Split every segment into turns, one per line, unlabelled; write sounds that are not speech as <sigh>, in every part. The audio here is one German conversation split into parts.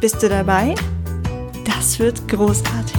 Bist du dabei? Das wird großartig.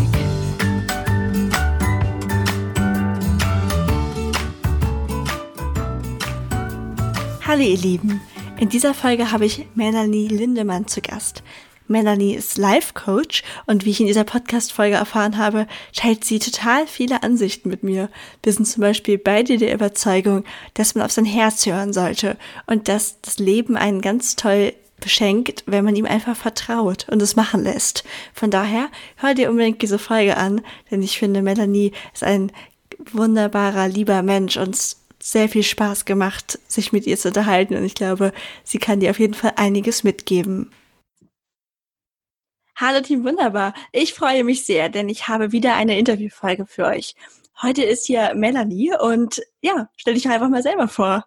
Hallo ihr Lieben, in dieser Folge habe ich Melanie Lindemann zu Gast. Melanie ist Life Coach und wie ich in dieser Podcast-Folge erfahren habe, teilt sie total viele Ansichten mit mir. Wir sind zum Beispiel beide der Überzeugung, dass man auf sein Herz hören sollte und dass das Leben einen ganz toll beschenkt, wenn man ihm einfach vertraut und es machen lässt. Von daher hör dir unbedingt diese Folge an, denn ich finde, Melanie ist ein wunderbarer, lieber Mensch und sehr viel Spaß gemacht, sich mit ihr zu unterhalten und ich glaube, sie kann dir auf jeden Fall einiges mitgeben. Hallo Team Wunderbar. Ich freue mich sehr, denn ich habe wieder eine Interviewfolge für euch. Heute ist hier Melanie und ja, stell dich einfach mal selber vor.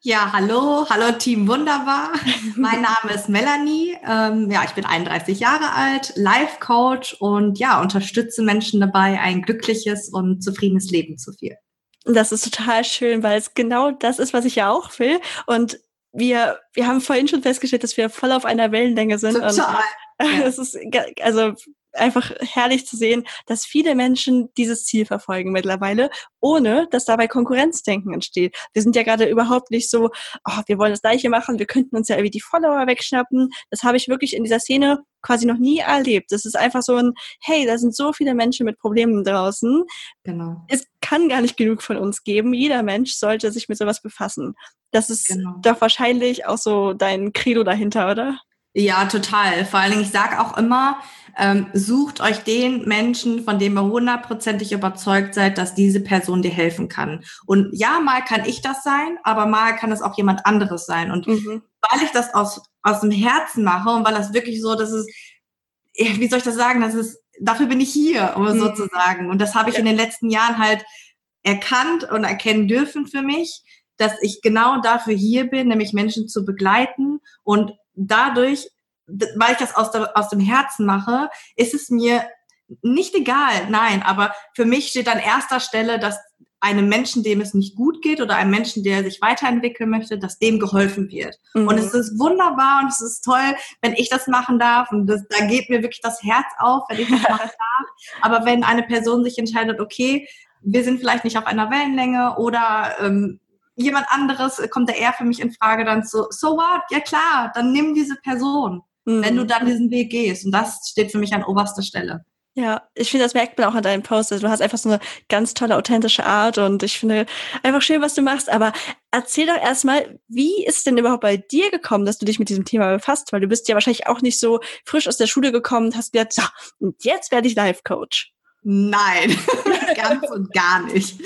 Ja, hallo, hallo Team Wunderbar. <laughs> Mein Name ist Melanie. Ähm, ja, ich bin 31 Jahre alt, Life Coach und ja, unterstütze Menschen dabei, ein glückliches und zufriedenes Leben zu führen.
Das ist total schön, weil es genau das ist, was ich ja auch will. Und wir, wir haben vorhin schon festgestellt, dass wir voll auf einer Wellenlänge sind. Total. <laughs> Ja. Es ist also einfach herrlich zu sehen, dass viele Menschen dieses Ziel verfolgen mittlerweile, ohne dass dabei Konkurrenzdenken entsteht. Wir sind ja gerade überhaupt nicht so, oh, wir wollen das gleiche machen, wir könnten uns ja irgendwie die Follower wegschnappen. Das habe ich wirklich in dieser Szene quasi noch nie erlebt. Das ist einfach so ein, hey, da sind so viele Menschen mit Problemen draußen. Genau. Es kann gar nicht genug von uns geben. Jeder Mensch sollte sich mit sowas befassen. Das ist genau. doch wahrscheinlich auch so dein Credo dahinter, oder?
Ja, total. Vor allen Dingen, ich sage auch immer, ähm, sucht euch den Menschen, von dem ihr hundertprozentig überzeugt seid, dass diese Person dir helfen kann. Und ja, mal kann ich das sein, aber mal kann es auch jemand anderes sein. Und mhm. weil ich das aus, aus dem Herzen mache und weil das wirklich so, das ist, wie soll ich das sagen, das ist, dafür bin ich hier, um mhm. so zu sagen. Und das habe ich ja. in den letzten Jahren halt erkannt und erkennen dürfen für mich, dass ich genau dafür hier bin, nämlich Menschen zu begleiten und dadurch, weil ich das aus, der, aus dem Herzen mache, ist es mir nicht egal, nein, aber für mich steht an erster Stelle, dass einem Menschen, dem es nicht gut geht oder einem Menschen, der sich weiterentwickeln möchte, dass dem geholfen wird. Mhm. Und es ist wunderbar und es ist toll, wenn ich das machen darf und das, da geht mir wirklich das Herz auf, wenn ich das machen <laughs> darf. Aber wenn eine Person sich entscheidet, okay, wir sind vielleicht nicht auf einer Wellenlänge oder ähm, jemand anderes äh, kommt da eher für mich in Frage, dann so, so what? Ja klar, dann nimm diese Person, mhm. wenn du dann diesen Weg gehst. Und das steht für mich an oberster Stelle.
Ja, ich finde, das merkt man auch an deinen Posts. Also, du hast einfach so eine ganz tolle, authentische Art und ich finde einfach schön, was du machst. Aber erzähl doch erstmal, wie ist denn überhaupt bei dir gekommen, dass du dich mit diesem Thema befasst? Weil du bist ja wahrscheinlich auch nicht so frisch aus der Schule gekommen und hast gesagt, so, und jetzt werde ich Life Coach.
Nein, <laughs> ganz und gar nicht.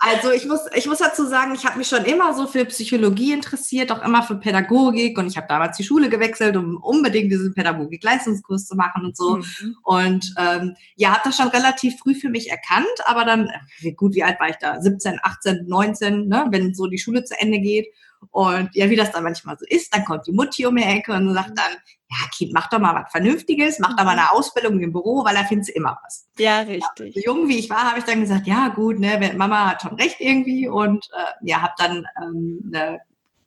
Also ich muss, ich muss dazu sagen, ich habe mich schon immer so für Psychologie interessiert, auch immer für Pädagogik und ich habe damals die Schule gewechselt, um unbedingt diesen Pädagogik-Leistungskurs zu machen und so. Mhm. Und ähm, ja, habe das schon relativ früh für mich erkannt, aber dann, wie gut, wie alt war ich da? 17, 18, 19, ne? wenn so die Schule zu Ende geht. Und ja, wie das dann manchmal so ist, dann kommt die Mutti um die Ecke und sagt dann, ja, Kind, mach doch mal was Vernünftiges, mach doch mal eine Ausbildung im Büro, weil da findest du immer was.
Ja, richtig.
Ja, so jung wie ich war, habe ich dann gesagt, ja gut, ne, Mama hat schon recht irgendwie und äh, ja, habe dann ähm, eine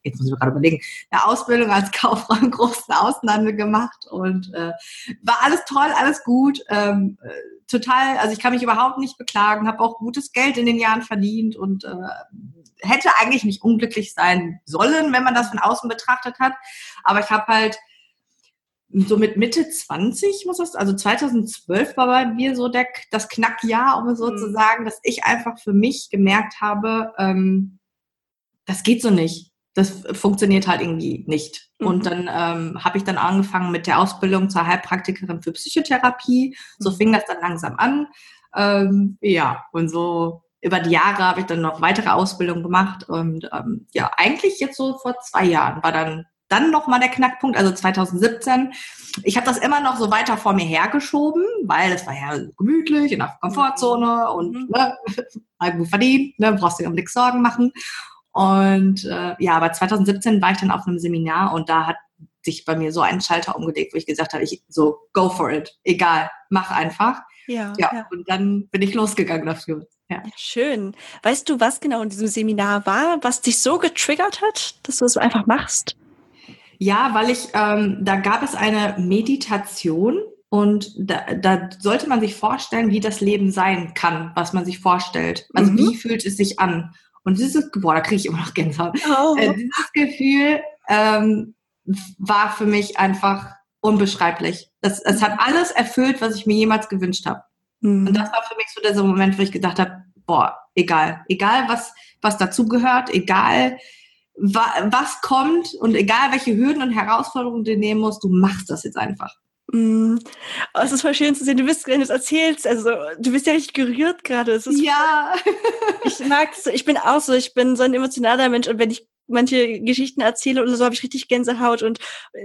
jetzt muss ich mir gerade überlegen, eine Ausbildung als <laughs> Kauffrau im großen Außenhandel gemacht und äh, war alles toll, alles gut, ähm, äh, total, also ich kann mich überhaupt nicht beklagen, habe auch gutes Geld in den Jahren verdient und äh, hätte eigentlich nicht unglücklich sein sollen, wenn man das von außen betrachtet hat, aber ich habe halt so mit Mitte 20 muss das, also 2012 war bei mir so der, das Knackjahr, um es so mhm. zu sagen, dass ich einfach für mich gemerkt habe, ähm, das geht so nicht das funktioniert halt irgendwie nicht. Mhm. Und dann ähm, habe ich dann angefangen mit der Ausbildung zur Heilpraktikerin für Psychotherapie. So mhm. fing das dann langsam an. Ähm, ja, und so über die Jahre habe ich dann noch weitere Ausbildungen gemacht. Und ähm, ja, eigentlich jetzt so vor zwei Jahren war dann dann nochmal der Knackpunkt, also 2017. Ich habe das immer noch so weiter vor mir hergeschoben, weil es war ja gemütlich in der Komfortzone und mhm. ne, <laughs> gut verdient, ne, brauchst du dir um nichts Sorgen machen. Und äh, ja, aber 2017 war ich dann auf einem Seminar und da hat sich bei mir so ein Schalter umgelegt, wo ich gesagt habe, ich so go for it, egal, mach einfach. Ja, ja, ja. Und dann bin ich losgegangen dafür. Ja. ja.
Schön. Weißt du, was genau in diesem Seminar war, was dich so getriggert hat, dass du es einfach machst?
Ja, weil ich, ähm, da gab es eine Meditation und da, da sollte man sich vorstellen, wie das Leben sein kann, was man sich vorstellt. Also mhm. wie fühlt es sich an? Und dieses, boah, da kriege ich immer noch Gänsehaut. Oh. Äh, dieses Gefühl ähm, war für mich einfach unbeschreiblich. Es, es hat alles erfüllt, was ich mir jemals gewünscht habe. Mhm. Und das war für mich so der Moment, wo ich gedacht habe, boah, egal, egal was, was dazugehört, egal was kommt und egal welche Hürden und Herausforderungen du nehmen musst, du machst das jetzt einfach.
Mm. Oh, es ist voll schön zu sehen. Du bist, wenn du es erzählst, also du bist ja richtig gerührt gerade.
Ja.
ich mag es. Ich bin auch so. Ich bin so ein emotionaler Mensch und wenn ich manche Geschichten erzähle oder so, habe ich richtig Gänsehaut und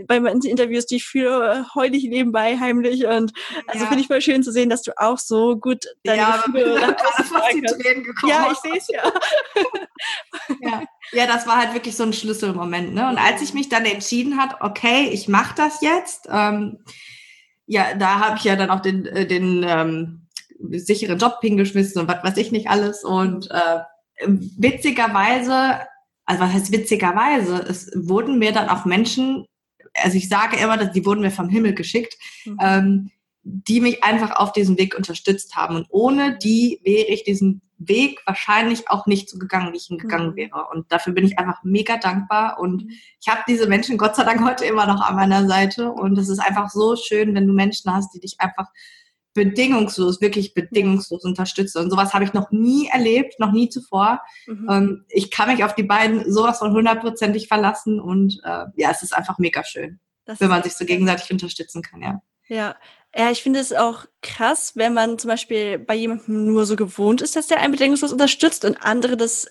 bei manchen Interviews, die ich führe, heule ich nebenbei heimlich und also ja. finde ich voll schön zu sehen, dass du auch so gut
deine ja, Gefühle
Ja, ich sehe es ja. <laughs>
ja. Ja, das war halt wirklich so ein Schlüsselmoment. Ne? Und als ich mich dann entschieden hat, okay, ich mache das jetzt, ähm, ja, da habe ich ja dann auch den, äh, den ähm, sicheren Job hingeschmissen und was weiß ich nicht alles. Und äh, witzigerweise also was heißt witzigerweise, es wurden mir dann auch Menschen, also ich sage immer, dass die wurden mir vom Himmel geschickt, mhm. ähm, die mich einfach auf diesem Weg unterstützt haben. Und ohne die wäre ich diesen Weg wahrscheinlich auch nicht so gegangen, wie ich ihn gegangen mhm. wäre. Und dafür bin ich einfach mega dankbar. Und mhm. ich habe diese Menschen Gott sei Dank heute immer noch an meiner Seite. Und es ist einfach so schön, wenn du Menschen hast, die dich einfach bedingungslos, wirklich bedingungslos unterstütze. Und sowas habe ich noch nie erlebt, noch nie zuvor. Mhm. Ich kann mich auf die beiden sowas von hundertprozentig verlassen und äh, ja, es ist einfach mega schön, das wenn man sich so gegenseitig unterstützen kann, ja.
Ja, ja, ich finde es auch krass, wenn man zum Beispiel bei jemandem nur so gewohnt ist, dass der einen bedingungslos unterstützt und andere das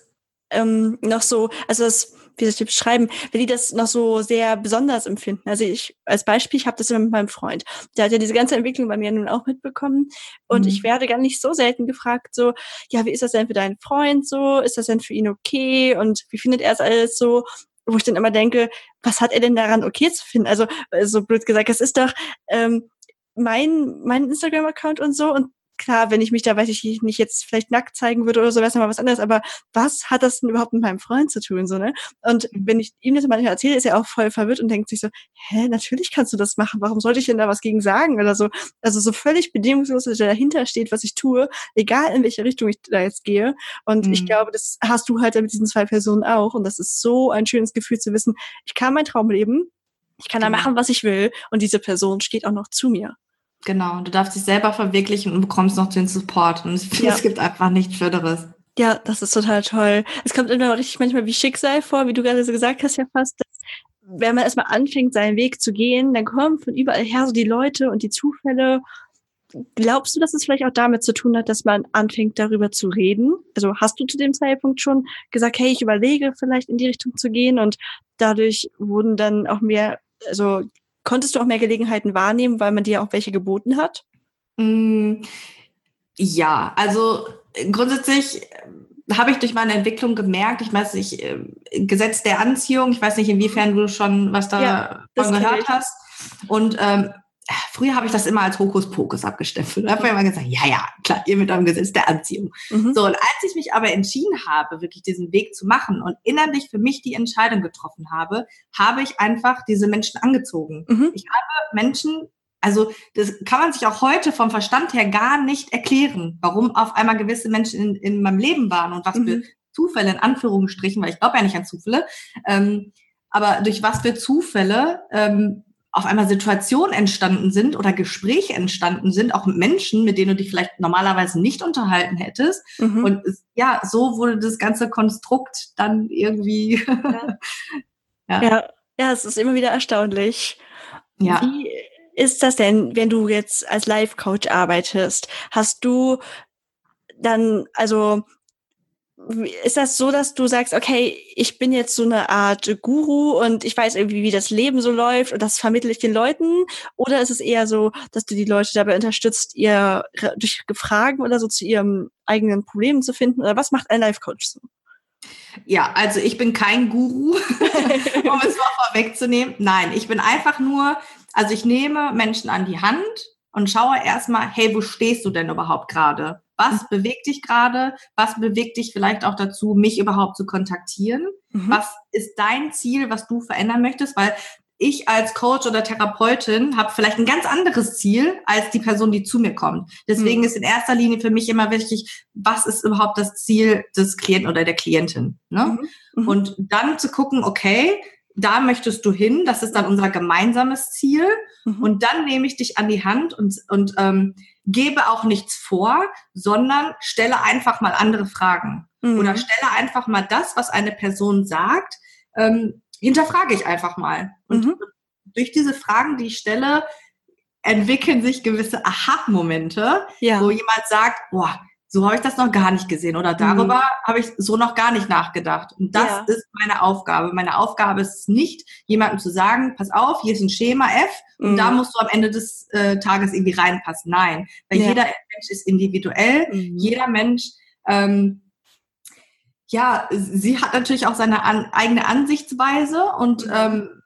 ähm, noch so, also das wie soll ich das beschreiben, wenn die das noch so sehr besonders empfinden. Also ich als Beispiel, ich habe das immer mit meinem Freund. Der hat ja diese ganze Entwicklung bei mir nun auch mitbekommen. Und mhm. ich werde gar nicht so selten gefragt, so, ja, wie ist das denn für deinen Freund so? Ist das denn für ihn okay? Und wie findet er es alles so? Wo ich dann immer denke, was hat er denn daran okay zu finden? Also, so blöd gesagt, es ist doch ähm, mein, mein Instagram-Account und so und klar, wenn ich mich da, weiß ich nicht, jetzt vielleicht nackt zeigen würde oder so, wäre es mal was anderes, aber was hat das denn überhaupt mit meinem Freund zu tun, so, ne? Und mhm. wenn ich ihm das manchmal erzähle, ist er auch voll verwirrt und denkt sich so, hä, natürlich kannst du das machen, warum sollte ich denn da was gegen sagen oder so? Also so völlig bedingungslos, dass er dahinter steht, was ich tue, egal in welche Richtung ich da jetzt gehe. Und mhm. ich glaube, das hast du halt mit diesen zwei Personen auch und das ist so ein schönes Gefühl zu wissen, ich kann mein Traum leben, ich kann da genau. machen, was ich will und diese Person steht auch noch zu mir.
Genau, du darfst dich selber verwirklichen und bekommst noch den Support. Und finde, ja. es gibt einfach nichts Schöneres.
Ja, das ist total toll. Es kommt immer richtig manchmal wie Schicksal vor, wie du gerade so gesagt hast, ja fast. Dass, wenn man erstmal anfängt, seinen Weg zu gehen, dann kommen von überall her so die Leute und die Zufälle. Glaubst du, dass es vielleicht auch damit zu tun hat, dass man anfängt, darüber zu reden? Also hast du zu dem Zeitpunkt schon gesagt, hey, ich überlege vielleicht in die Richtung zu gehen und dadurch wurden dann auch mehr, also Konntest du auch mehr Gelegenheiten wahrnehmen, weil man dir auch welche geboten hat?
Mm, ja, also äh, grundsätzlich äh, habe ich durch meine Entwicklung gemerkt, ich weiß nicht, äh, Gesetz der Anziehung, ich weiß nicht, inwiefern du schon was davon ja, gehört hast. Und ähm, früher habe ich das immer als Hokuspokus abgestempelt. Da habe ich immer gesagt, ja, ja, klar, ihr mit eurem Gesetz der Anziehung. Mhm. So, und als ich mich aber entschieden habe, wirklich diesen Weg zu machen und innerlich für mich die Entscheidung getroffen habe, habe ich einfach diese Menschen angezogen. Mhm. Ich habe Menschen, also das kann man sich auch heute vom Verstand her gar nicht erklären, warum auf einmal gewisse Menschen in, in meinem Leben waren und was mhm. für Zufälle in Anführungsstrichen, weil ich glaube ja nicht an Zufälle, ähm, aber durch was für Zufälle ähm, auf einmal Situationen entstanden sind oder Gespräche entstanden sind, auch mit Menschen, mit denen du dich vielleicht normalerweise nicht unterhalten hättest. Mhm. Und ja, so wurde das ganze Konstrukt dann irgendwie.
Ja. <laughs> ja. ja. ja, es ist immer wieder erstaunlich. Ja. Wie ist das denn, wenn du jetzt als Life-Coach arbeitest? Hast du dann, also ist das so, dass du sagst, okay, ich bin jetzt so eine Art Guru und ich weiß irgendwie, wie das Leben so läuft und das vermittle ich den Leuten? Oder ist es eher so, dass du die Leute dabei unterstützt, ihr durch Fragen oder so zu ihrem eigenen Problem zu finden? Oder was macht ein Life Coach so?
Ja, also ich bin kein Guru, <laughs> um es mal vorwegzunehmen. Nein, ich bin einfach nur, also ich nehme Menschen an die Hand und schaue erstmal, hey, wo stehst du denn überhaupt gerade? Was bewegt dich gerade? Was bewegt dich vielleicht auch dazu, mich überhaupt zu kontaktieren? Mhm. Was ist dein Ziel, was du verändern möchtest? Weil ich als Coach oder Therapeutin habe vielleicht ein ganz anderes Ziel als die Person, die zu mir kommt. Deswegen mhm. ist in erster Linie für mich immer wichtig, was ist überhaupt das Ziel des Klienten oder der Klientin? Ne? Mhm. mhm. Und dann zu gucken, okay, da möchtest du hin, das ist dann unser gemeinsames Ziel. Mhm. Und dann nehme ich dich an die Hand und, und ähm, gebe auch nichts vor, sondern stelle einfach mal andere Fragen. Mhm. Oder stelle einfach mal das, was eine Person sagt, ähm, hinterfrage ich einfach mal. Und mhm. durch diese Fragen, die ich stelle, entwickeln sich gewisse Aha-Momente, ja. wo jemand sagt, boah, so habe ich das noch gar nicht gesehen oder darüber mhm. habe ich so noch gar nicht nachgedacht. Und das ja. ist meine Aufgabe. Meine Aufgabe ist nicht, jemandem zu sagen, pass auf, hier ist ein Schema F und mhm. da musst du am Ende des äh, Tages irgendwie reinpassen. Nein, weil ja. jeder Mensch ist individuell. Mhm. Jeder Mensch, ähm, ja, sie hat natürlich auch seine an, eigene Ansichtsweise und mhm. ähm,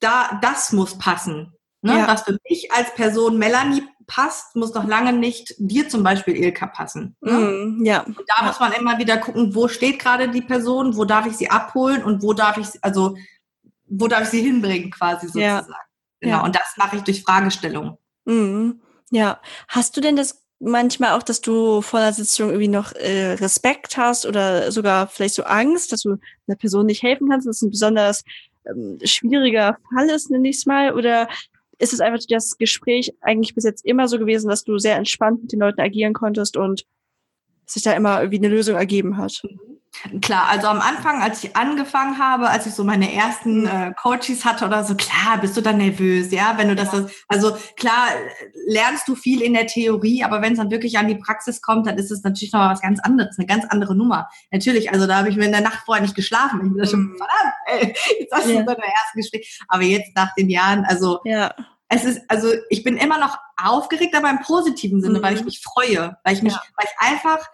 da das muss passen. Ne? Ja. Was für mich als Person Melanie passt, muss noch lange nicht dir zum Beispiel Ilka passen. Ne? Mm, ja. Und da ja. muss man immer wieder gucken, wo steht gerade die Person, wo darf ich sie abholen und wo darf ich, also wo darf ich sie hinbringen quasi sozusagen. Ja. Genau. Ja. Und das mache ich durch Fragestellungen.
Mm, ja. Hast du denn das manchmal auch, dass du vor der Sitzung irgendwie noch äh, Respekt hast oder sogar vielleicht so Angst, dass du einer Person nicht helfen kannst, dass es ein besonders ähm, schwieriger Fall ist, nenne ich es mal? Oder ist es einfach das Gespräch eigentlich bis jetzt immer so gewesen, dass du sehr entspannt mit den Leuten agieren konntest und sich da immer irgendwie eine Lösung ergeben hat?
Klar, also am Anfang, als ich angefangen habe, als ich so meine ersten mhm. äh, Coaches hatte oder so, klar, bist du dann nervös, ja, wenn du das, also klar, lernst du viel in der Theorie, aber wenn es dann wirklich an die Praxis kommt, dann ist es natürlich noch was ganz anderes, eine ganz andere Nummer. Natürlich, also da habe ich mir in der Nacht vorher nicht geschlafen. Ich bin da schon, mhm. verdammt, ey, jetzt hast du ja. so ein erstes Gespräch. Aber jetzt nach den Jahren, also ja es ist, also ich bin immer noch aufgeregt, aber im positiven Sinne, mhm. weil ich mhm. mich freue, weil ich mich, ja. weil ich einfach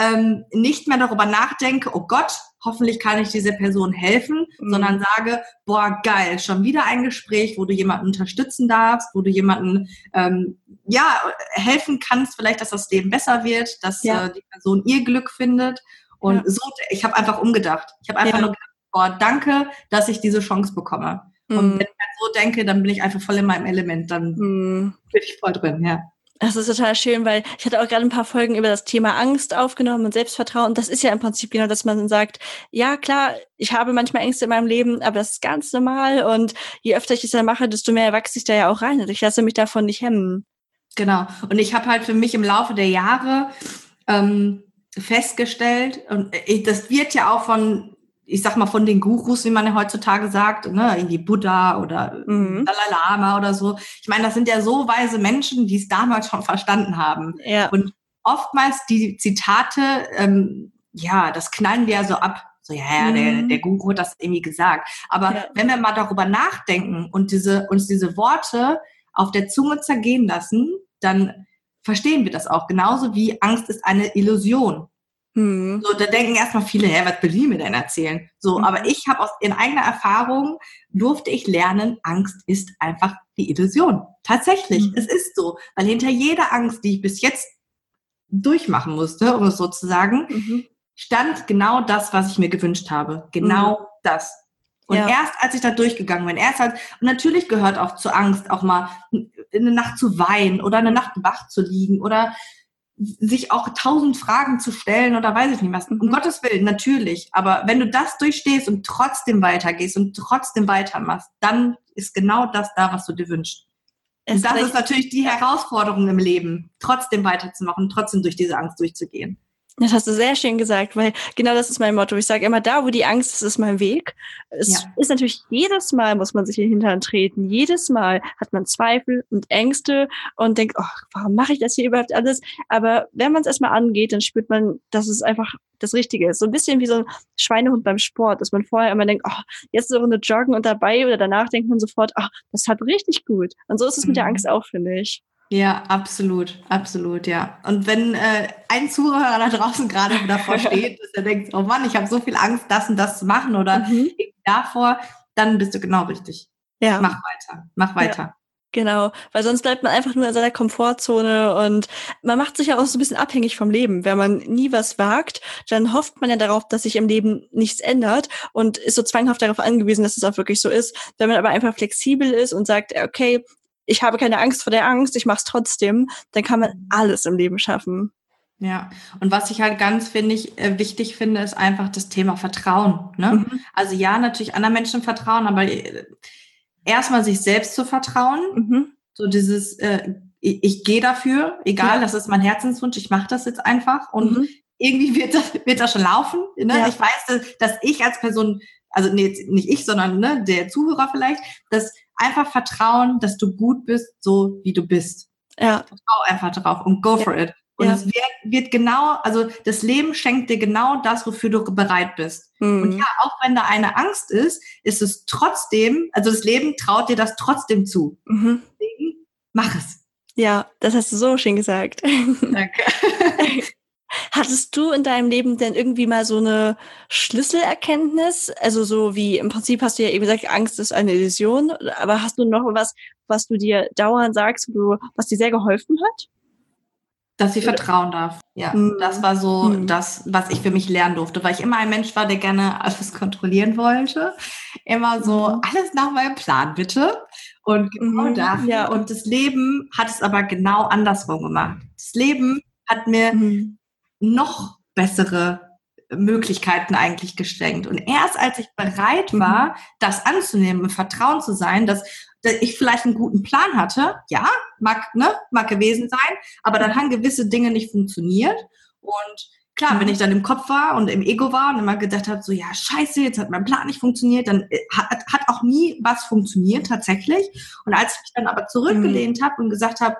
ähm, nicht mehr darüber nachdenke, oh Gott, hoffentlich kann ich dieser Person helfen, mhm. sondern sage, boah, geil, schon wieder ein Gespräch, wo du jemanden unterstützen darfst, wo du jemanden ähm, ja helfen kannst, vielleicht, dass das Leben besser wird, dass ja. äh, die Person ihr Glück findet. Und ja. so, ich habe einfach umgedacht. Ich habe einfach ja. nur gedacht, boah, danke, dass ich diese Chance bekomme. Mhm. Und wenn ich halt so denke, dann bin ich einfach voll in meinem Element, dann mhm. bin ich voll drin, ja.
Das ist total schön, weil ich hatte auch gerade ein paar Folgen über das Thema Angst aufgenommen und Selbstvertrauen. Das ist ja im Prinzip genau, dass man sagt, ja klar, ich habe manchmal Ängste in meinem Leben, aber das ist ganz normal. Und je öfter ich es dann mache, desto mehr wachse ich da ja auch rein. Und ich lasse mich davon nicht hemmen.
Genau. Und ich habe halt für mich im Laufe der Jahre ähm, festgestellt, und ich, das wird ja auch von ich sag mal, von den Gurus, wie man ja heutzutage sagt, ne, irgendwie Buddha oder mhm. Dalai Lama oder so. Ich meine, das sind ja so weise Menschen, die es damals schon verstanden haben. Ja. Und oftmals die Zitate, ähm, ja, das knallen wir ja so ab. So, ja, ja, mhm. der, der Guru hat das irgendwie gesagt. Aber ja. wenn wir mal darüber nachdenken und diese, uns diese Worte auf der Zunge zergehen lassen, dann verstehen wir das auch. Genauso wie Angst ist eine Illusion. Mhm. So, da denken erstmal viele, hä, was will die mir denn erzählen? So, mhm. aber ich habe aus in eigener Erfahrung durfte ich lernen, Angst ist einfach die Illusion. Tatsächlich, mhm. es ist so, weil hinter jeder Angst, die ich bis jetzt durchmachen musste, um es so zu sagen, mhm. stand genau das, was ich mir gewünscht habe. Genau mhm. das. Und ja. erst als ich da durchgegangen bin, erst als, und natürlich gehört auch zur Angst auch mal eine Nacht zu weinen oder eine Nacht wach zu liegen oder sich auch tausend Fragen zu stellen oder weiß ich nicht was. Um mhm. Gottes Willen, natürlich. Aber wenn du das durchstehst und trotzdem weitergehst und trotzdem weitermachst, dann ist genau das da, was du dir wünschst. und das ist natürlich die Herausforderung im Leben, trotzdem weiterzumachen, trotzdem durch diese Angst durchzugehen.
Das hast du sehr schön gesagt, weil genau das ist mein Motto. Ich sage immer, da, wo die Angst ist, ist mein Weg. Es ja. ist natürlich jedes Mal, muss man sich in den Hintern treten. Jedes Mal hat man Zweifel und Ängste und denkt, oh, warum mache ich das hier überhaupt alles? Aber wenn man es erstmal angeht, dann spürt man, dass es einfach das Richtige ist. So ein bisschen wie so ein Schweinehund beim Sport, dass man vorher immer denkt, oh, jetzt eine Runde joggen und dabei oder danach denkt man sofort, oh, das hat richtig gut. Und so ist es mhm. mit der mhm. Angst auch, finde ich.
Ja, absolut, absolut, ja. Und wenn äh, ein Zuhörer da draußen gerade <laughs> davor steht, dass er denkt, oh Mann, ich habe so viel Angst, das und das zu machen oder mhm. davor, dann bist du genau richtig. Ja. Mach weiter, mach weiter. Ja.
Genau, weil sonst bleibt man einfach nur in seiner Komfortzone und man macht sich ja auch so ein bisschen abhängig vom Leben. Wenn man nie was wagt, dann hofft man ja darauf, dass sich im Leben nichts ändert und ist so zwanghaft darauf angewiesen, dass es auch wirklich so ist. Wenn man aber einfach flexibel ist und sagt, okay, ich habe keine Angst vor der Angst, ich mache es trotzdem, dann kann man alles im Leben schaffen.
Ja, und was ich halt ganz finde ich äh, wichtig finde, ist einfach das Thema Vertrauen. Ne? Mhm. Also ja, natürlich anderen Menschen vertrauen, aber äh, erstmal sich selbst zu vertrauen. Mhm. So dieses, äh, ich, ich gehe dafür, egal, ja. das ist mein Herzenswunsch, ich mache das jetzt einfach und mhm. irgendwie wird das, wird das schon laufen. Ne? Ja. Ich weiß, dass, dass ich als Person, also nee, nicht ich, sondern ne, der Zuhörer vielleicht, dass einfach vertrauen, dass du gut bist, so wie du bist. Ja. Vertrau einfach drauf und go ja. for it. Und ja. es wird, wird, genau, also das Leben schenkt dir genau das, wofür du bereit bist. Mhm. Und ja, auch wenn da eine Angst ist, ist es trotzdem, also das Leben traut dir das trotzdem zu. Mhm. Deswegen mach es.
Ja, das hast du so schön gesagt. Danke. <laughs> Hattest du in deinem Leben denn irgendwie mal so eine Schlüsselerkenntnis? Also so wie im Prinzip hast du ja eben gesagt, Angst ist eine Illusion, aber hast du noch was, was du dir dauernd sagst, was dir sehr geholfen hat?
Dass sie vertrauen darf. Ja, mhm. das war so mhm. das, was ich für mich lernen durfte, weil ich immer ein Mensch war, der gerne alles kontrollieren wollte. Immer so, mhm. alles nach meinem Plan, bitte. Und genau mhm. dafür. Ja. Und das Leben hat es aber genau andersrum gemacht. Das Leben hat mir mhm noch bessere Möglichkeiten eigentlich geschenkt. Und erst als ich bereit mhm. war, mhm. das anzunehmen und Vertrauen zu sein, dass, dass, ich vielleicht einen guten Plan hatte, ja, mag, ne, mag gewesen sein, aber dann haben gewisse Dinge nicht funktioniert. Und klar, mhm. wenn ich dann im Kopf war und im Ego war und immer gedacht habe, so, ja, scheiße, jetzt hat mein Plan nicht funktioniert, dann äh, hat, hat auch nie was funktioniert tatsächlich. Und als ich mich dann aber zurückgelehnt mhm. habe und gesagt habe,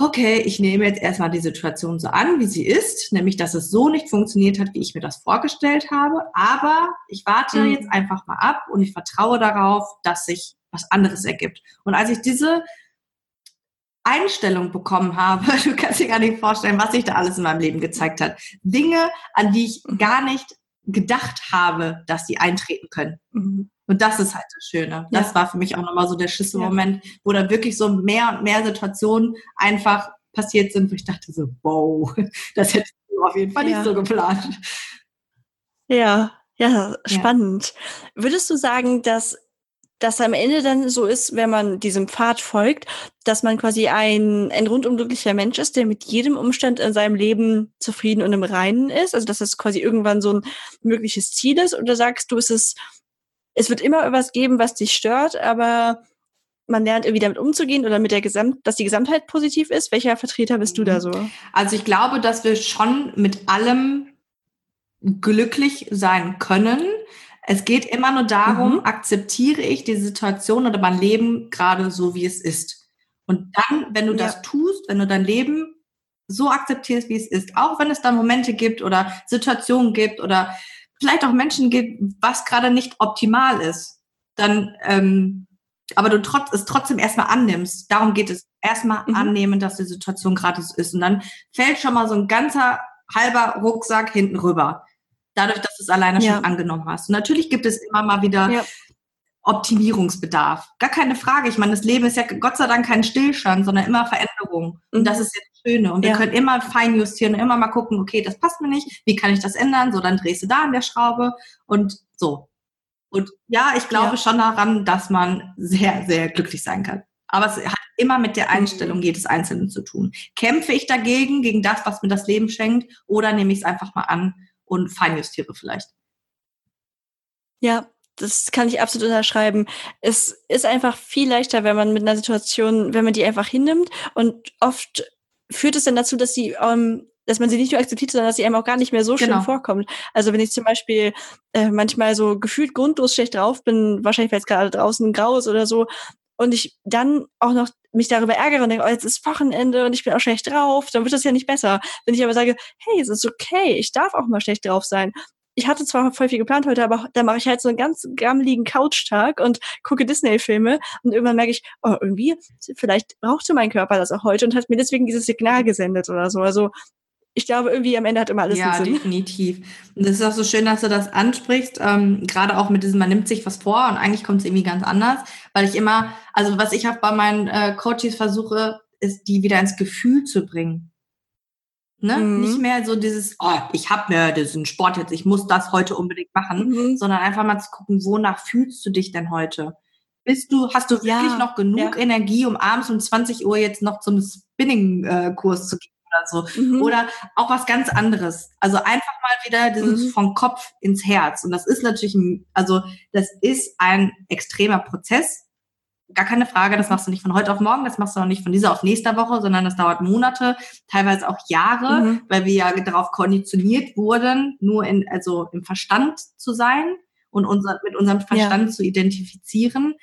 okay, ich nehme jetzt erstmal die Situation so an, wie sie ist, nämlich dass es so nicht funktioniert hat, wie ich mir das vorgestellt habe, aber ich warte mhm. jetzt einfach mal ab und ich vertraue darauf, dass sich was anderes ergibt. Und als ich diese Einstellung bekommen habe, <laughs> du kannst dir gar nicht vorstellen, was sich da alles in meinem Leben gezeigt hat. Dinge, an die ich gar nicht gedacht habe, dass sie eintreten können. Mhm. Und das ist halt das Schöne. Das ja. war für mich auch nochmal so der Schlüsselmoment, ja. wo dann wirklich so mehr und mehr Situationen einfach passiert sind, wo ich dachte so, wow, <laughs> das hätte ich auf jeden Fall ja. nicht so geplant.
Ja, ja, spannend. Würdest du sagen, dass das am Ende dann so ist, wenn man diesem Pfad folgt, dass man quasi ein, ein rundum glücklicher Mensch ist, der mit jedem Umstand in seinem Leben zufrieden und im Reinen ist? Also, dass es quasi irgendwann so ein mögliches Ziel ist? Oder sagst du, ist es es wird immer etwas geben, was dich stört, aber man lernt irgendwie damit umzugehen oder mit der Gesamt, dass die Gesamtheit positiv ist. Welcher Vertreter bist du da so?
Also ich glaube, dass wir schon mit allem glücklich sein können. Es geht immer nur darum, mhm. akzeptiere ich die Situation oder mein Leben gerade so, wie es ist. Und dann, wenn du ja. das tust, wenn du dein Leben so akzeptierst, wie es ist, auch wenn es da Momente gibt oder Situationen gibt oder vielleicht auch Menschen gibt, was gerade nicht optimal ist, dann, ähm, aber du trotz, es trotzdem erstmal annimmst. Darum geht es. Erstmal mhm. annehmen, dass die Situation gerade so ist. Und dann fällt schon mal so ein ganzer halber Rucksack hinten rüber. Dadurch, dass du es alleine ja. schon angenommen hast. Und natürlich gibt es immer mal wieder ja. Optimierungsbedarf. Gar keine Frage. Ich meine, das Leben ist ja Gott sei Dank kein Stillstand, sondern immer Veränderung. Und das mhm. ist ja das Schöne. Und wir können immer fein justieren und immer mal gucken, okay, das passt mir nicht. Wie kann ich das ändern? So, dann drehst du da an der Schraube und so. Und ja, ich glaube ja. schon daran, dass man sehr, sehr glücklich sein kann. Aber es hat immer mit der Einstellung jedes Einzelnen zu tun. Kämpfe ich dagegen, gegen das, was mir das Leben schenkt, oder nehme ich es einfach mal an und feinjustiere vielleicht?
Ja, das kann ich absolut unterschreiben. Es ist einfach viel leichter, wenn man mit einer Situation, wenn man die einfach hinnimmt und oft führt es dann dazu, dass sie ähm, dass man sie nicht nur akzeptiert, sondern dass sie einem auch gar nicht mehr so genau. schlimm vorkommt. Also wenn ich zum Beispiel äh, manchmal so gefühlt grundlos schlecht drauf bin, wahrscheinlich weil es gerade draußen grau ist oder so, und ich dann auch noch mich darüber ärgere und denke, oh, jetzt ist Wochenende und ich bin auch schlecht drauf, dann wird das ja nicht besser. Wenn ich aber sage, hey, es ist okay, ich darf auch mal schlecht drauf sein. Ich hatte zwar voll viel geplant heute, aber da mache ich halt so einen ganz gammeligen Couch-Tag und gucke Disney-Filme und irgendwann merke ich, oh, irgendwie, vielleicht brauchte mein Körper das auch heute und hat mir deswegen dieses Signal gesendet oder so. Also ich glaube, irgendwie am Ende hat immer alles
ja,
einen Sinn.
Ja, definitiv. Und das ist auch so schön, dass du das ansprichst, ähm, gerade auch mit diesem, man nimmt sich was vor und eigentlich kommt es irgendwie ganz anders, weil ich immer, also was ich auch bei meinen äh, Coaches versuche, ist, die wieder ins Gefühl zu bringen. Ne? Mhm. Nicht mehr so dieses, oh, ich habe mir diesen Sport jetzt, ich muss das heute unbedingt machen, mhm. sondern einfach mal zu gucken, wonach fühlst du dich denn heute? Bist du, hast du wirklich ja, noch genug ja. Energie, um abends um 20 Uhr jetzt noch zum Spinning-Kurs äh, zu gehen? oder so. Mhm. Oder auch was ganz anderes. Also einfach mal wieder dieses mhm. vom Kopf ins Herz. Und das ist natürlich, also das ist ein extremer Prozess. Gar keine Frage, das machst du nicht von heute auf morgen, das machst du auch nicht von dieser auf nächster Woche, sondern das dauert Monate, teilweise auch Jahre, mhm. weil wir ja darauf konditioniert wurden, nur in, also im Verstand zu sein und unser, mit unserem Verstand ja. zu identifizieren.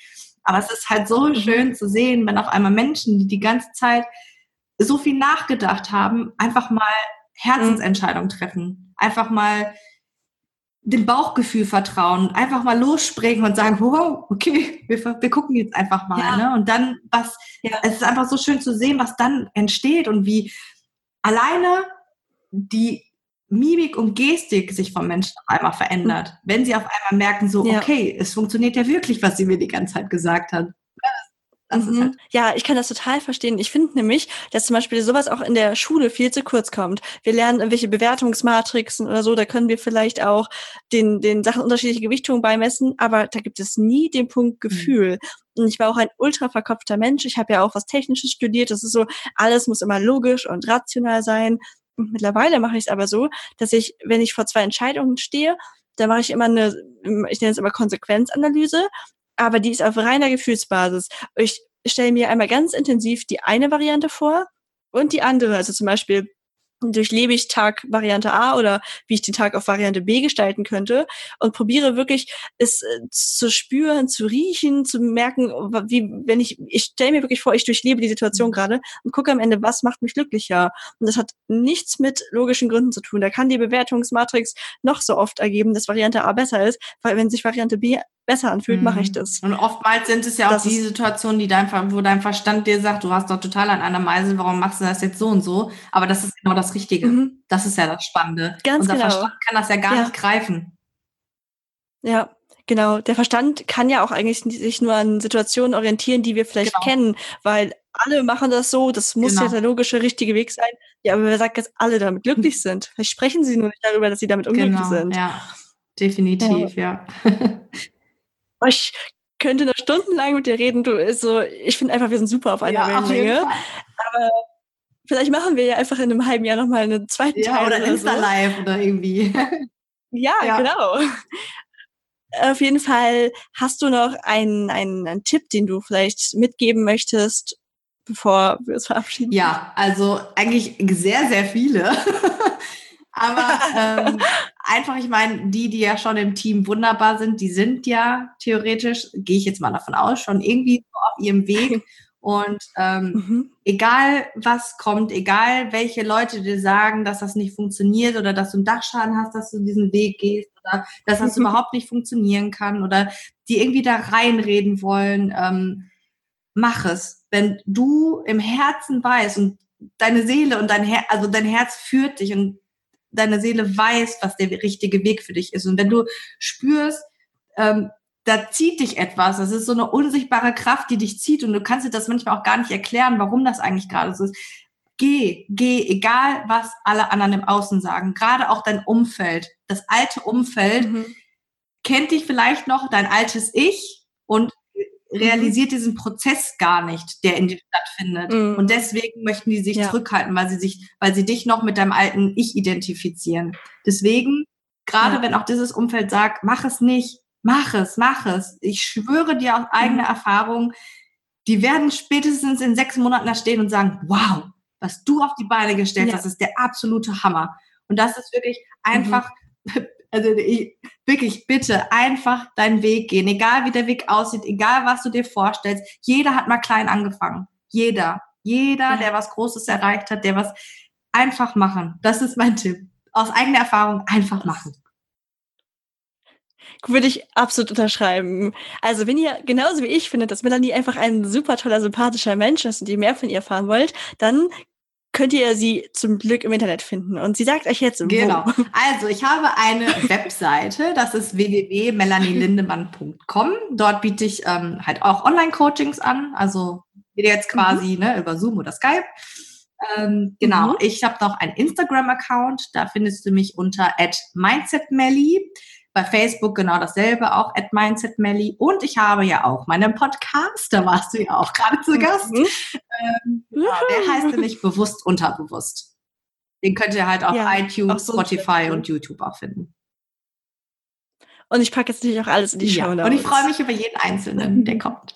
Aber es ist halt so mhm. schön zu sehen, wenn auf einmal Menschen, die die ganze Zeit so viel nachgedacht haben, einfach mal Herzensentscheidungen treffen. Einfach mal dem Bauchgefühl vertrauen, einfach mal losspringen und sagen, wow, okay, wir, wir gucken jetzt einfach mal. Ja. Ne? Und dann, was, ja. es ist einfach so schön zu sehen, was dann entsteht und wie alleine die Mimik und Gestik sich vom Menschen auf einmal verändert. Mhm. Wenn sie auf einmal merken, so, ja. okay, es funktioniert ja wirklich, was sie mir die ganze Zeit gesagt hat.
Mhm. Halt ja, ich kann das total verstehen. Ich finde nämlich, dass zum Beispiel sowas auch in der Schule viel zu kurz kommt. Wir lernen irgendwelche Bewertungsmatrixen oder so, da können wir vielleicht auch den, den Sachen unterschiedliche Gewichtungen beimessen, aber da gibt es nie den Punkt mhm. Gefühl. Mhm. Und ich war auch ein ultra verkopfter Mensch. Ich habe ja auch was Technisches studiert. Das ist so, alles muss immer logisch und rational sein. Und mittlerweile mache ich es aber so, dass ich, wenn ich vor zwei Entscheidungen stehe, da mache ich immer eine, ich nenne es immer Konsequenzanalyse aber die ist auf reiner Gefühlsbasis. Ich stelle mir einmal ganz intensiv die eine Variante vor und die andere. Also zum Beispiel, durchlebe ich Tag Variante A oder wie ich den Tag auf Variante B gestalten könnte und probiere wirklich es äh, zu spüren, zu riechen, zu merken, wie wenn ich ich stelle mir wirklich vor, ich durchlebe die Situation mhm. gerade und gucke am Ende, was macht mich glücklicher und das hat nichts mit logischen Gründen zu tun. Da kann die Bewertungsmatrix noch so oft ergeben, dass Variante A besser ist, weil wenn sich Variante B besser anfühlt, mhm. mache ich mhm. das.
Und oftmals sind es ja auch das die Situationen, die dein, wo dein Verstand dir sagt, du hast doch total an einer Meisel, warum machst du das jetzt so und so? Aber das ist genau das Richtige. Mhm. Das ist ja das Spannende.
Ganz
Unser
genau.
Verstand kann das ja gar ja. nicht greifen.
Ja, genau. Der Verstand kann ja auch eigentlich sich nur an Situationen orientieren, die wir vielleicht genau. kennen, weil alle machen das so, das muss genau. jetzt der logische, richtige Weg sein. Ja, aber wer sagt, dass alle damit glücklich sind? Vielleicht sprechen sie nur nicht darüber, dass sie damit unglücklich genau, sind.
Ja, definitiv, ja. ja. <laughs>
ich könnte noch stundenlang mit dir reden. Du, so, ich finde einfach, wir sind super auf einer ja, Wellenlänge. Aber vielleicht machen wir ja einfach in einem halben Jahr nochmal einen zweiten ja, Teil.
Oder, oder Insta-Live so. oder irgendwie. <laughs>
Ja, ja, genau. Auf jeden Fall hast du noch einen, einen, einen Tipp, den du vielleicht mitgeben möchtest, bevor wir uns verabschieden?
Ja, also eigentlich sehr, sehr viele. <laughs> Aber <laughs> ähm, einfach, ich meine, die, die ja schon im Team wunderbar sind, die sind ja theoretisch, gehe ich jetzt mal davon aus, schon irgendwie so auf ihrem Weg. <laughs> Und ähm, mhm. egal was kommt, egal welche Leute dir sagen, dass das nicht funktioniert oder dass du einen Dachschaden hast, dass du diesen Weg gehst oder dass das <laughs> überhaupt nicht funktionieren kann oder die irgendwie da reinreden wollen, ähm, mach es. Wenn du im Herzen weißt und deine Seele und dein Herz, also dein Herz führt dich und deine Seele weiß, was der richtige Weg für dich ist. Und wenn du spürst, ähm, da zieht dich etwas, das ist so eine unsichtbare Kraft, die dich zieht und du kannst dir das manchmal auch gar nicht erklären, warum das eigentlich gerade so ist. Geh, geh, egal was alle anderen im Außen sagen, gerade auch dein Umfeld, das alte Umfeld, mhm. kennt dich vielleicht noch, dein altes Ich und. Realisiert mhm. diesen Prozess gar nicht, der in dir stattfindet. Mhm. Und deswegen möchten die sich ja. zurückhalten, weil sie sich, weil sie dich noch mit deinem alten Ich identifizieren. Deswegen, gerade ja. wenn auch dieses Umfeld sagt, mach es nicht, mach es, mach es. Ich schwöre dir aus eigener mhm. Erfahrung, die werden spätestens in sechs Monaten da stehen und sagen, wow, was du auf die Beine gestellt ja. hast, ist der absolute Hammer. Und das ist wirklich einfach, mhm. Also ich, wirklich bitte einfach deinen Weg gehen, egal wie der Weg aussieht, egal was du dir vorstellst. Jeder hat mal klein angefangen. Jeder. Jeder, ja. der was Großes erreicht hat, der was einfach machen. Das ist mein Tipp. Aus eigener Erfahrung einfach machen.
Würde ich absolut unterschreiben. Also, wenn ihr genauso wie ich findet, dass Melanie einfach ein super toller, sympathischer Mensch ist und ihr mehr von ihr erfahren wollt, dann könnt ihr sie zum Glück im Internet finden. Und sie sagt euch jetzt, wo.
Genau. Also, ich habe eine <laughs> Webseite, das ist www.melanielindemann.com. Dort biete ich ähm, halt auch Online-Coachings an, also jetzt quasi mhm. ne, über Zoom oder Skype. Ähm, genau, mhm. ich habe noch einen Instagram-Account, da findest du mich unter mindsetmelly. Bei Facebook genau dasselbe, auch at mindsetmelly. Und ich habe ja auch meinen Podcast, da warst du ja auch gerade zu Gast. Mhm. Ähm, genau, der heißt nämlich Bewusst Unterbewusst. Den könnt ihr halt auf ja, iTunes, so Spotify und YouTube auch finden.
Und ich packe jetzt natürlich auch alles in die ja, Show Notes.
Und ich freue mich über jeden Einzelnen, <laughs> der kommt.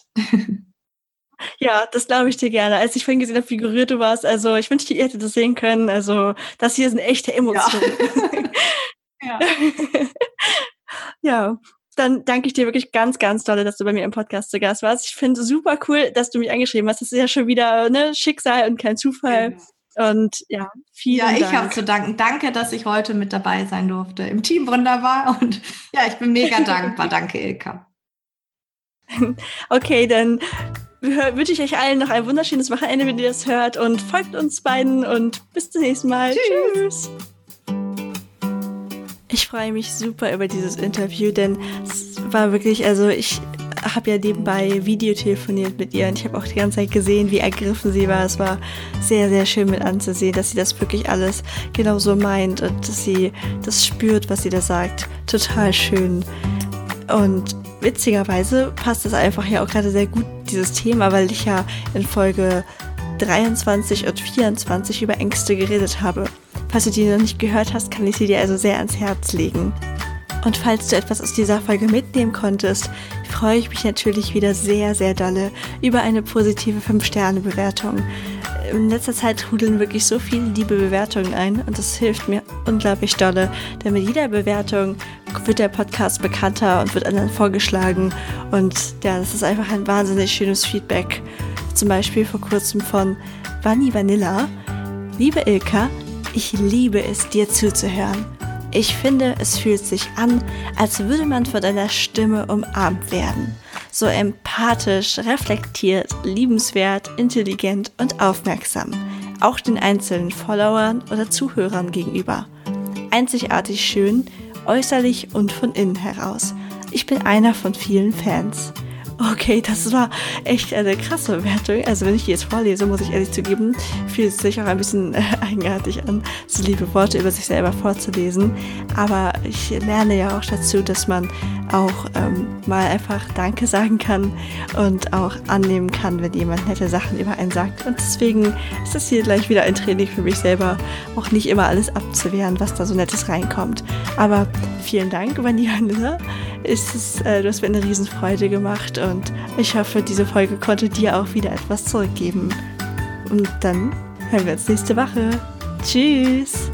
Ja, das glaube ich dir gerne. Als ich vorhin gesehen habe, wie gerührt du warst, also ich wünschte, ihr hättet das sehen können. Also das hier sind echte Emotionen. Ja. <laughs> ja. <laughs> ja. Dann danke ich dir wirklich ganz, ganz doll, dass du bei mir im Podcast zu Gast warst. Ich finde super cool, dass du mich angeschrieben hast. Das ist ja schon wieder ne, Schicksal und kein Zufall. Genau. Und ja, vielen
Dank. Ja, ich habe zu danken. Danke, dass ich heute mit dabei sein durfte. Im Team wunderbar. <laughs> Und ja, ich bin mega dankbar. Danke, Ilka. <laughs>
Okay, dann wünsche ich euch allen noch ein wunderschönes Wochenende, wenn ihr das hört und folgt uns beiden und bis zum nächsten Mal. Tschüss. Tschüss. Ich freue mich super über dieses Interview, denn es war wirklich, also ich habe ja nebenbei Video telefoniert mit ihr und ich habe auch die ganze Zeit gesehen, wie ergriffen sie war. Es war sehr, sehr schön mit anzusehen, dass sie das wirklich alles genauso meint und dass sie das spürt, was sie da sagt. Total schön. Und witzigerweise passt es einfach ja auch gerade sehr gut, dieses Thema, weil ich ja in Folge 23 und 24 über Ängste geredet habe. Falls du die noch nicht gehört hast, kann ich sie dir also sehr ans Herz legen. Und falls du etwas aus dieser Folge mitnehmen konntest, freue ich mich natürlich wieder sehr, sehr dolle über eine positive 5-Sterne-Bewertung in letzter Zeit trudeln wirklich so viele liebe Bewertungen ein und das hilft mir unglaublich dolle, denn mit jeder Bewertung wird der Podcast bekannter und wird anderen vorgeschlagen und ja, das ist einfach ein wahnsinnig schönes Feedback. Zum Beispiel vor kurzem von Vanni Vanilla. Liebe Ilka, ich liebe es, dir zuzuhören. Ich finde, es fühlt sich an, als würde man von deiner Stimme umarmt werden so empathisch, reflektiert, liebenswert, intelligent und aufmerksam, auch den einzelnen Followern oder Zuhörern gegenüber. Einzigartig schön, äußerlich und von innen heraus. Ich bin einer von vielen Fans. Okay, das war echt eine krasse Bewertung. Also wenn ich die jetzt vorlese, muss ich ehrlich zugeben, fühlt es sich auch ein bisschen äh, eigenartig an, so liebe Worte über sich selber vorzulesen. Aber ich lerne ja auch dazu, dass man auch ähm, mal einfach Danke sagen kann und auch annehmen kann, wenn jemand nette Sachen über einen sagt. Und deswegen ist das hier gleich wieder ein Training für mich selber, auch nicht immer alles abzuwehren, was da so Nettes reinkommt. Aber vielen Dank, Vanilla. <laughs> Ist es, äh, du hast mir eine Riesenfreude gemacht und ich hoffe, diese Folge konnte dir auch wieder etwas zurückgeben. Und dann hören wir uns nächste Woche. Tschüss!